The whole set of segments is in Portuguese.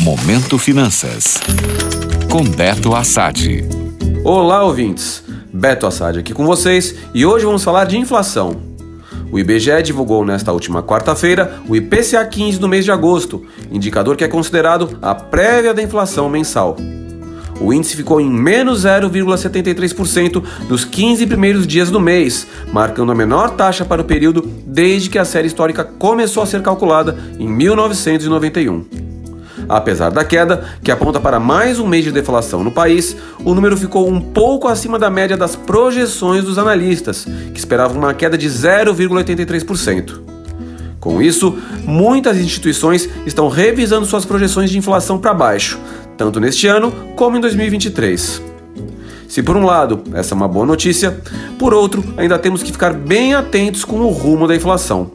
Momento Finanças. Com Beto Assad. Olá, ouvintes. Beto Assad aqui com vocês e hoje vamos falar de inflação. O IBGE divulgou nesta última quarta-feira o IPCA 15 do mês de agosto, indicador que é considerado a prévia da inflação mensal. O índice ficou em menos 0,73% nos 15 primeiros dias do mês, marcando a menor taxa para o período desde que a série histórica começou a ser calculada em 1991. Apesar da queda, que aponta para mais um mês de deflação no país, o número ficou um pouco acima da média das projeções dos analistas, que esperavam uma queda de 0,83%. Com isso, muitas instituições estão revisando suas projeções de inflação para baixo, tanto neste ano como em 2023. Se por um lado essa é uma boa notícia, por outro ainda temos que ficar bem atentos com o rumo da inflação.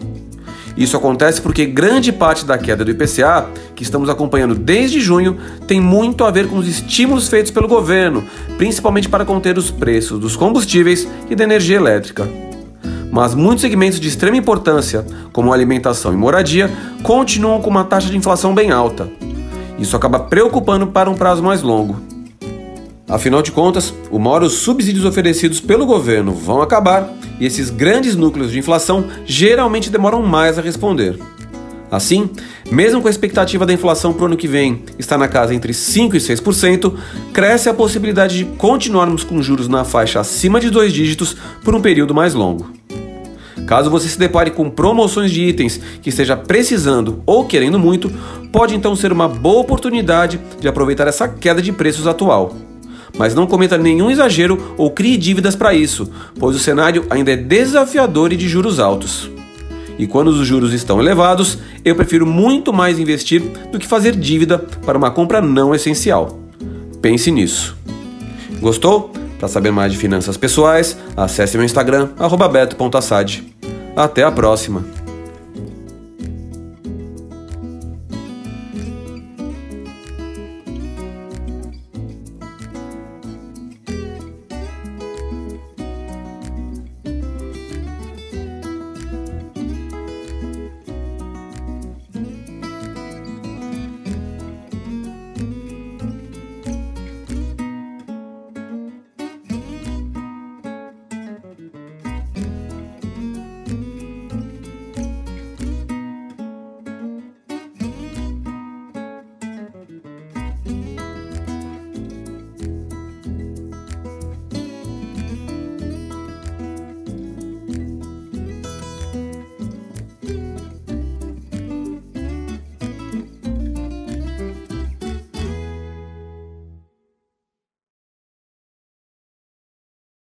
Isso acontece porque grande parte da queda do IPCA, que estamos acompanhando desde junho, tem muito a ver com os estímulos feitos pelo governo, principalmente para conter os preços dos combustíveis e da energia elétrica. Mas muitos segmentos de extrema importância, como alimentação e moradia, continuam com uma taxa de inflação bem alta. Isso acaba preocupando para um prazo mais longo. Afinal de contas, uma hora os subsídios oferecidos pelo governo vão acabar e esses grandes núcleos de inflação geralmente demoram mais a responder. Assim, mesmo com a expectativa da inflação para o ano que vem estar na casa entre 5% e 6%, cresce a possibilidade de continuarmos com juros na faixa acima de dois dígitos por um período mais longo. Caso você se depare com promoções de itens que esteja precisando ou querendo muito, pode então ser uma boa oportunidade de aproveitar essa queda de preços atual. Mas não cometa nenhum exagero ou crie dívidas para isso, pois o cenário ainda é desafiador e de juros altos. E quando os juros estão elevados, eu prefiro muito mais investir do que fazer dívida para uma compra não essencial. Pense nisso. Gostou? Para saber mais de finanças pessoais, acesse meu Instagram, beto.assad. Até a próxima!